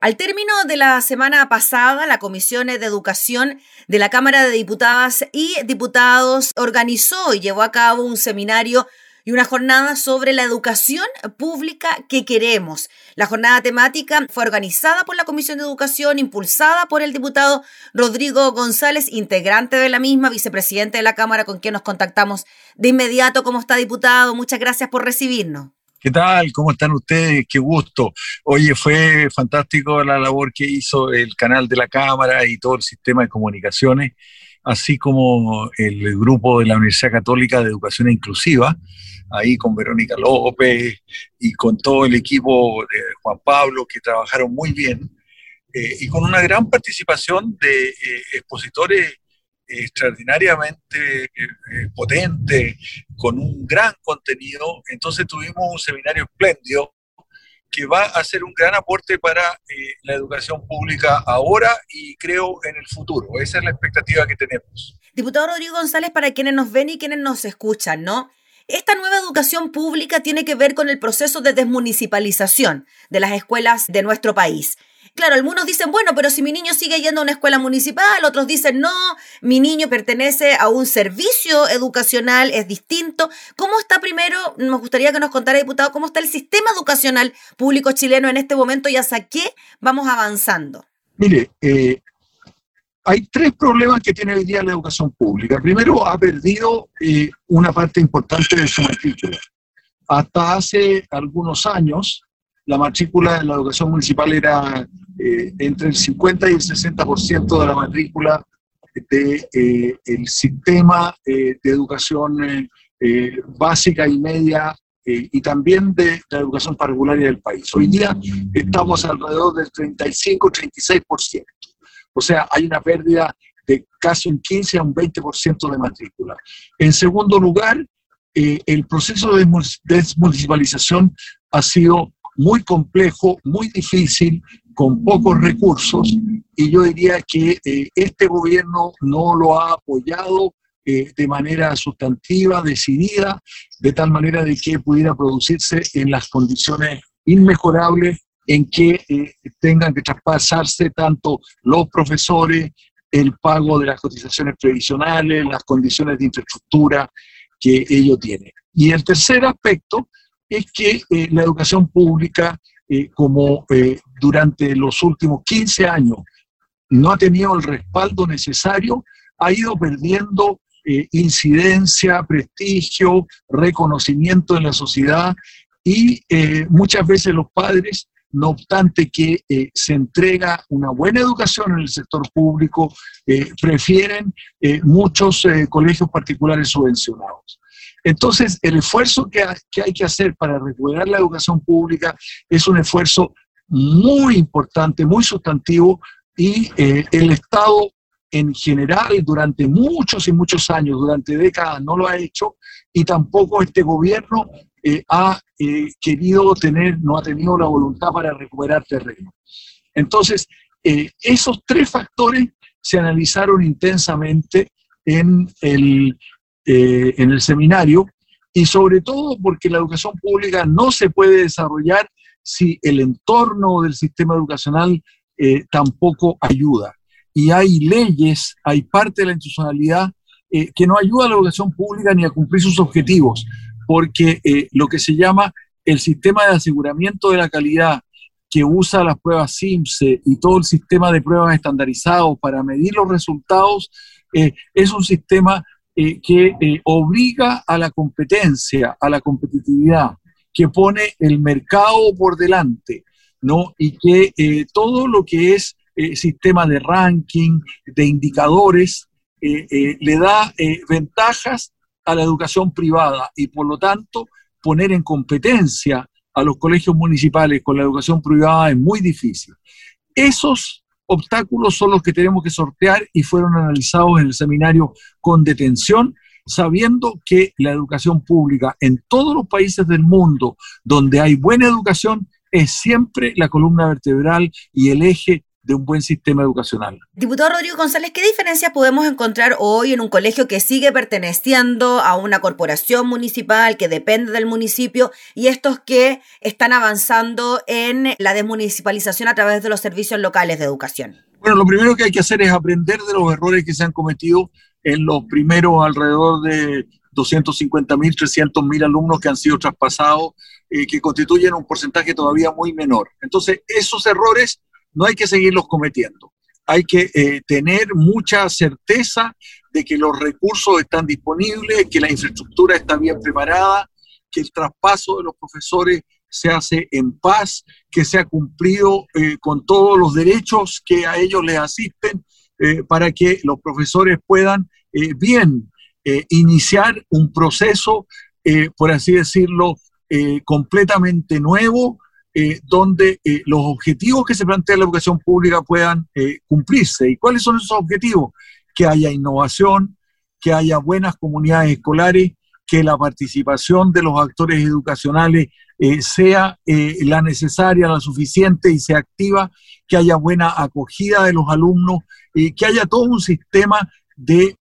Al término de la semana pasada, la Comisión de Educación de la Cámara de Diputadas y Diputados organizó y llevó a cabo un seminario y una jornada sobre la educación pública que queremos. La jornada temática fue organizada por la Comisión de Educación, impulsada por el diputado Rodrigo González, integrante de la misma, vicepresidente de la Cámara, con quien nos contactamos de inmediato. ¿Cómo está, diputado? Muchas gracias por recibirnos. ¿Qué tal? ¿Cómo están ustedes? Qué gusto. Oye, fue fantástico la labor que hizo el canal de la Cámara y todo el sistema de comunicaciones, así como el grupo de la Universidad Católica de Educación Inclusiva, ahí con Verónica López y con todo el equipo de Juan Pablo, que trabajaron muy bien, eh, y con una gran participación de eh, expositores extraordinariamente eh, potente, con un gran contenido. Entonces tuvimos un seminario espléndido que va a ser un gran aporte para eh, la educación pública ahora y creo en el futuro. Esa es la expectativa que tenemos. Diputado Rodrigo González, para quienes nos ven y quienes nos escuchan, ¿no? Esta nueva educación pública tiene que ver con el proceso de desmunicipalización de las escuelas de nuestro país. Claro, algunos dicen, bueno, pero si mi niño sigue yendo a una escuela municipal, otros dicen, no, mi niño pertenece a un servicio educacional, es distinto. ¿Cómo está primero, nos gustaría que nos contara, diputado, cómo está el sistema educacional público chileno en este momento y hasta qué vamos avanzando? Mire, eh, hay tres problemas que tiene hoy día la educación pública. Primero, ha perdido eh, una parte importante de su matrícula. Hasta hace algunos años, la matrícula de la educación municipal era eh, entre el 50 y el 60% de la matrícula del de, eh, sistema eh, de educación básica y media y también de la educación parvularia del país. Hoy día estamos alrededor del 35-36%. O sea, hay una pérdida de casi un 15 a un 20% de matrícula. En segundo lugar, el proceso de desmunicipalización ha sido muy complejo, muy difícil, con pocos recursos, y yo diría que eh, este gobierno no lo ha apoyado eh, de manera sustantiva, decidida, de tal manera de que pudiera producirse en las condiciones inmejorables en que eh, tengan que traspasarse tanto los profesores, el pago de las cotizaciones previsionales, las condiciones de infraestructura que ellos tienen. Y el tercer aspecto es que eh, la educación pública, eh, como eh, durante los últimos 15 años no ha tenido el respaldo necesario, ha ido perdiendo incidencia, prestigio, reconocimiento en la sociedad y muchas veces los padres, no obstante que se entrega una buena educación en el sector público, prefieren muchos colegios particulares subvencionados. Entonces, el esfuerzo que, hay que hacer para recuperar la educación pública es un esfuerzo muy importante, muy sustantivo, y eh, el Estado en general durante muchos y muchos años, durante décadas, no lo ha hecho, y tampoco este gobierno eh, ha eh, querido tener, no ha tenido la voluntad para recuperar terreno. Entonces, esos tres factores se analizaron intensamente en el eh, en el seminario y sobre todo porque la educación pública no se puede desarrollar si el entorno del sistema educacional eh, tampoco ayuda. Y hay leyes, hay parte de la institucionalidad eh, que no ayuda a la educación pública ni a cumplir sus objetivos, porque lo que se llama el sistema de aseguramiento de la calidad que usa las pruebas SIMSE y todo el sistema de pruebas estandarizados para medir los resultados, es un sistema eh, que eh, obliga a la competencia, a la competitividad, que pone el mercado por delante, ¿no? Y que eh, todo lo que es sistema de ranking, de indicadores, le da ventajas a la educación privada y por lo tanto poner en competencia a los colegios municipales con la educación privada es muy difícil. Esos obstáculos son los que tenemos que sortear y fueron analizados en el seminario con detención, sabiendo que la educación pública en todos los países del mundo donde hay buena educación es siempre la columna vertebral y el eje de un buen sistema educacional. Diputado Rodrigo González, ¿qué diferencias podemos encontrar hoy en un colegio que sigue perteneciendo a una corporación municipal que depende del municipio y estos que están avanzando en la desmunicipalización a través de los servicios locales de educación? Bueno, lo primero que hay que hacer es aprender de los errores que se han cometido en los primeros alrededor de 250 mil, 300 mil alumnos que han sido traspasados, eh, que constituyen un porcentaje todavía muy menor. Entonces, esos errores no hay que seguirlos cometiendo. Hay que eh, tener mucha certeza de que los recursos están disponibles, que la infraestructura está bien preparada, que el traspaso de los profesores se hace en paz, que se ha cumplido eh, con todos los derechos que a ellos les asisten para que los profesores puedan bien eh, iniciar un proceso, eh, por así decirlo, eh, completamente nuevo, donde los objetivos que se plantea la educación pública puedan cumplirse. ¿Y cuáles son esos objetivos? Que haya innovación, que haya buenas comunidades escolares, que la participación de los actores educacionales sea la necesaria, la suficiente y sea activa, que haya buena acogida de los alumnos, que haya todo un sistema de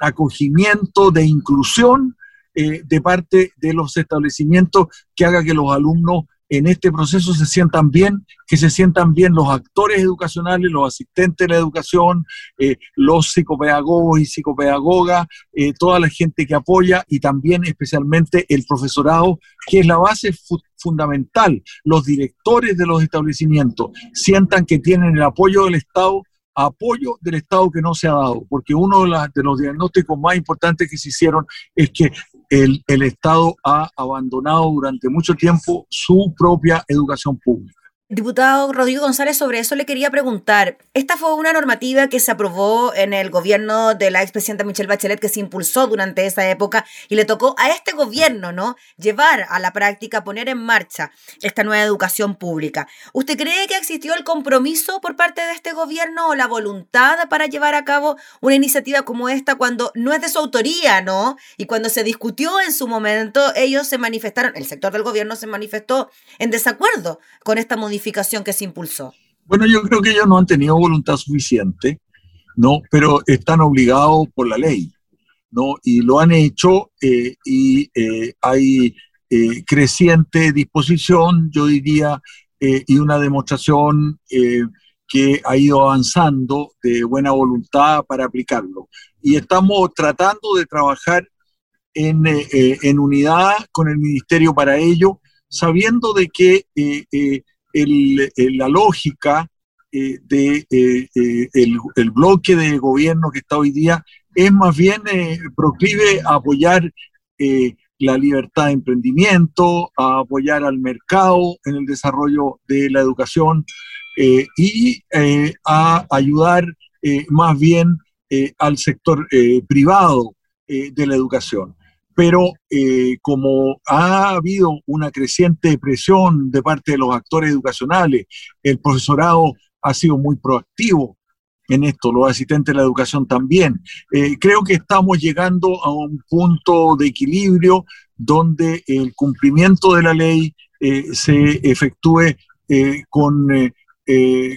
acogimiento, de inclusión eh, de parte de los establecimientos que haga que los alumnos en este proceso se sientan bien, que se sientan bien los actores educacionales, los asistentes de la educación, eh, los psicopedagogos y psicopedagogas, eh, toda la gente que apoya y también especialmente el profesorado, que es la base fundamental. Los directores de los establecimientos sientan que tienen el apoyo del Estado apoyo del Estado que no se ha dado, porque uno de, los diagnósticos más importantes que se hicieron es que el, el Estado ha abandonado durante mucho tiempo su propia educación pública. Diputado Rodrigo González, sobre eso le quería preguntar. Esta fue una normativa que se aprobó en el gobierno de la expresidenta Michelle Bachelet, que se impulsó durante esa época y le tocó a este gobierno, ¿no? Llevar a la práctica, poner en marcha esta nueva educación pública. ¿Usted cree que existió el compromiso por parte de este gobierno o la voluntad para llevar a cabo una iniciativa como esta cuando no es de su autoría, ¿no? Y cuando se discutió en su momento, ellos se manifestaron, el sector del gobierno se manifestó en desacuerdo con esta modificación que se impulsó? Bueno, yo creo que ellos no han tenido voluntad suficiente, ¿no? Pero están obligados por la ley, ¿no? Y lo han hecho eh, y eh, hay eh, creciente disposición, yo diría, y una demostración que ha ido avanzando de buena voluntad para aplicarlo. Y estamos tratando de trabajar en, en unidad con el Ministerio para ello, sabiendo de que la lógica del eh, de, eh, eh, el, bloque de gobierno que está hoy día es más bien proclive a apoyar la libertad de emprendimiento, a apoyar al mercado en el desarrollo de la educación y a ayudar más bien al sector privado de la educación pero eh, como ha habido una creciente presión de parte de los actores educacionales, el profesorado ha sido muy proactivo en esto, los asistentes de la educación también. Eh, creo que estamos llegando a un punto de equilibrio donde el cumplimiento de la ley eh, se efectúe con,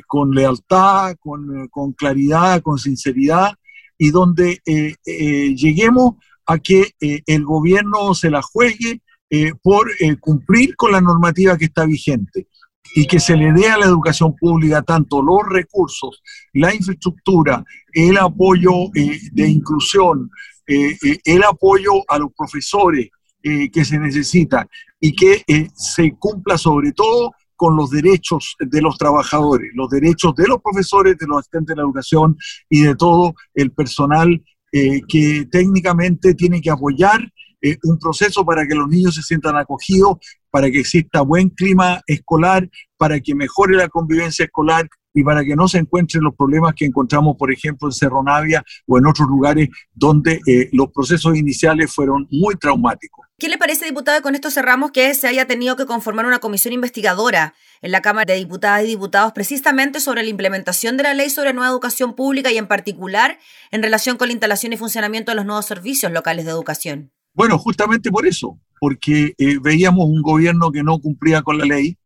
con lealtad, con, con, claridad, con sinceridad, y donde lleguemos a que eh, el gobierno se la juegue eh, por eh, cumplir con la normativa que está vigente y que se le dé a la educación pública tanto los recursos, la infraestructura, el apoyo de inclusión, el apoyo a los profesores que se necesita y que se cumpla sobre todo con los derechos de los trabajadores, los derechos de los profesores, de los asistentes de la educación y de todo el personal eh, que técnicamente tiene que apoyar eh, un proceso para que los niños se sientan acogidos, para que exista buen clima escolar, para que mejore la convivencia escolar y para que no se encuentren los problemas que encontramos, por ejemplo, en Cerro Navia o en otros lugares donde eh, los procesos iniciales fueron muy traumáticos. ¿Qué le parece, diputada, con esto cerramos que se haya tenido que conformar una comisión investigadora en la Cámara de Diputadas y Diputados precisamente sobre la implementación de la ley sobre nueva educación pública y en particular en relación con la instalación y funcionamiento de los nuevos servicios locales de educación? Bueno, justamente por eso, porque eh, veíamos un gobierno que no cumplía con la ley,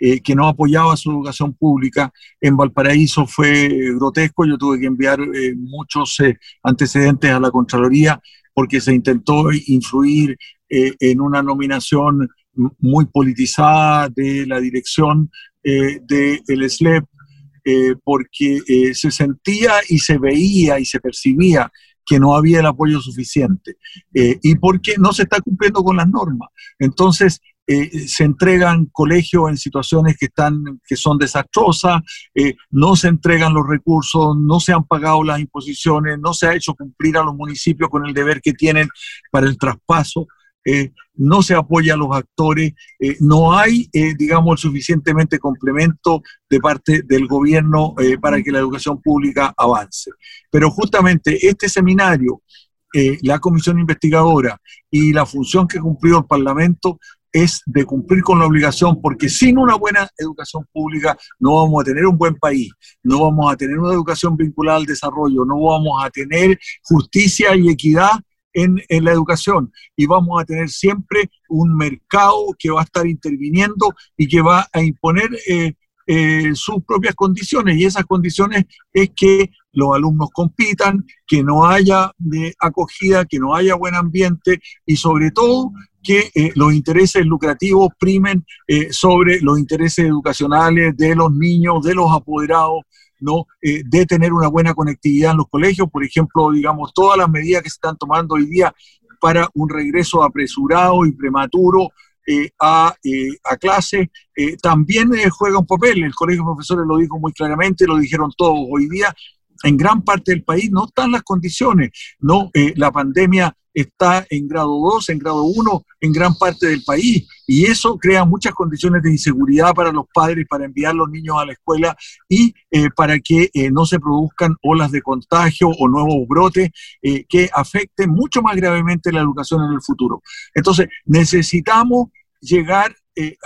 eh, que no apoyaba su educación pública. En Valparaíso fue grotesco, yo tuve que enviar eh, muchos eh, antecedentes a la Contraloría porque se intentó influir en una nominación muy politizada de la dirección del SLEP, porque se sentía y se veía y se percibía que no había el apoyo suficiente y porque no se está cumpliendo con las normas. Entonces, eh, se entregan colegios en situaciones que, están, que son desastrosas, eh, no se entregan los recursos, no se han pagado las imposiciones, no se ha hecho cumplir a los municipios con el deber que tienen para el traspaso. Eh, no se apoya a los actores, no hay, digamos, suficientemente complemento de parte del gobierno para que la educación pública avance. Pero justamente este seminario, la comisión investigadora y la función que cumplió el Parlamento es de cumplir con la obligación, porque sin una buena educación pública no vamos a tener un buen país, no vamos a tener una educación vinculada al desarrollo, no vamos a tener justicia y equidad en, la educación. Y vamos a tener siempre un mercado que va a estar interviniendo y que va a imponer eh, eh, sus propias condiciones. Y esas condiciones es que los alumnos compitan, que no haya acogida, que no haya buen ambiente y sobre todo que eh, los intereses lucrativos primen sobre los intereses educacionales de los niños, de los apoderados, ¿no? Eh, de tener una buena conectividad en los colegios, por ejemplo, digamos, todas las medidas que se están tomando hoy día para un regreso apresurado y prematuro a, a, clase, también juega un papel. El Colegio de Profesores lo dijo muy claramente, lo dijeron todos hoy día. En gran parte del país no están las condiciones, ¿no? la pandemia está en grado 2, en grado 1, en gran parte del país. Y eso crea muchas condiciones de inseguridad para los padres para enviar los niños a la escuela y eh, para que eh, no se produzcan olas de contagio o nuevos brotes eh, que afecten mucho más gravemente la educación en el futuro. Entonces, necesitamos llegar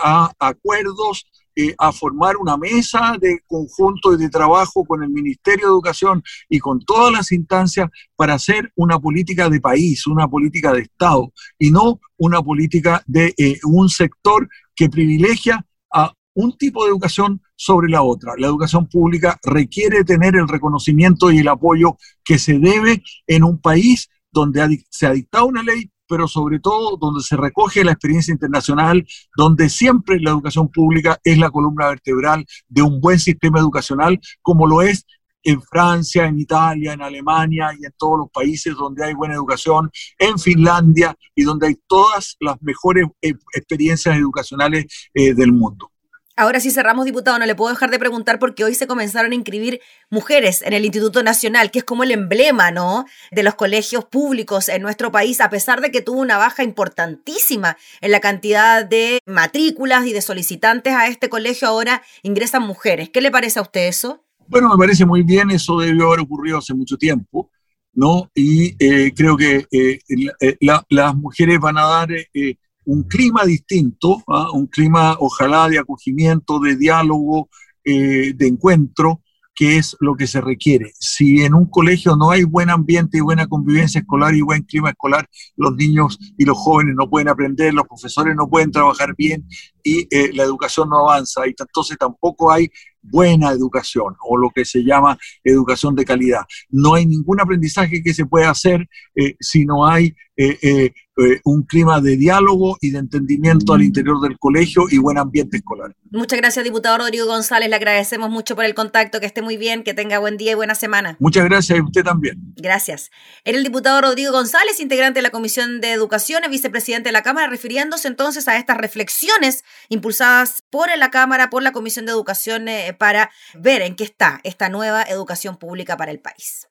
a acuerdos eh, a formar una mesa de conjunto y de trabajo con el Ministerio de Educación y con todas las instancias para hacer una política de país, una política de Estado y no una política de eh, un sector que privilegia a un tipo de educación sobre la otra. La educación pública requiere tener el reconocimiento y el apoyo que se debe en un país donde se ha dictado una ley pero sobre todo donde se recoge la experiencia internacional, donde siempre la educación pública es la columna vertebral de un buen sistema educacional, como lo es en Francia, en Italia, en Alemania y en todos los países donde hay buena educación, en Finlandia y donde hay todas las mejores eh, experiencias educacionales eh, del mundo. Ahora sí cerramos, diputado, no le puedo dejar de preguntar porque hoy se comenzaron a inscribir mujeres en el Instituto Nacional, que es como el emblema, ¿no? De los colegios públicos en nuestro país, a pesar de que tuvo una baja importantísima en la cantidad de matrículas y de solicitantes a este colegio, ahora ingresan mujeres. ¿Qué le parece a usted eso? Bueno, me parece muy bien, eso debió haber ocurrido hace mucho tiempo, ¿no? Y eh, creo que eh, eh, las mujeres van a dar un clima distinto, ¿ah? un clima ojalá de acogimiento, de diálogo, eh, de encuentro, que es lo que se requiere. Si en un colegio no hay buen ambiente y buena convivencia escolar y buen clima escolar, los niños y los jóvenes no pueden aprender, los profesores no pueden trabajar bien y eh, la educación no avanza. Y entonces tampoco hay buena educación o lo que se llama educación de calidad. No hay ningún aprendizaje que se pueda hacer eh, si no hay eh, eh, un clima de diálogo y de entendimiento al interior del colegio y buen ambiente escolar. Muchas gracias, diputado Rodrigo González. Le agradecemos mucho por el contacto. Que esté muy bien, que tenga buen día y buena semana. Muchas gracias y usted también. Gracias. Era el diputado Rodrigo González, integrante de la Comisión de Educación y vicepresidente de la Cámara, refiriéndose entonces a estas reflexiones impulsadas por la Cámara, por la Comisión de Educación para ver en qué está esta nueva educación pública para el país.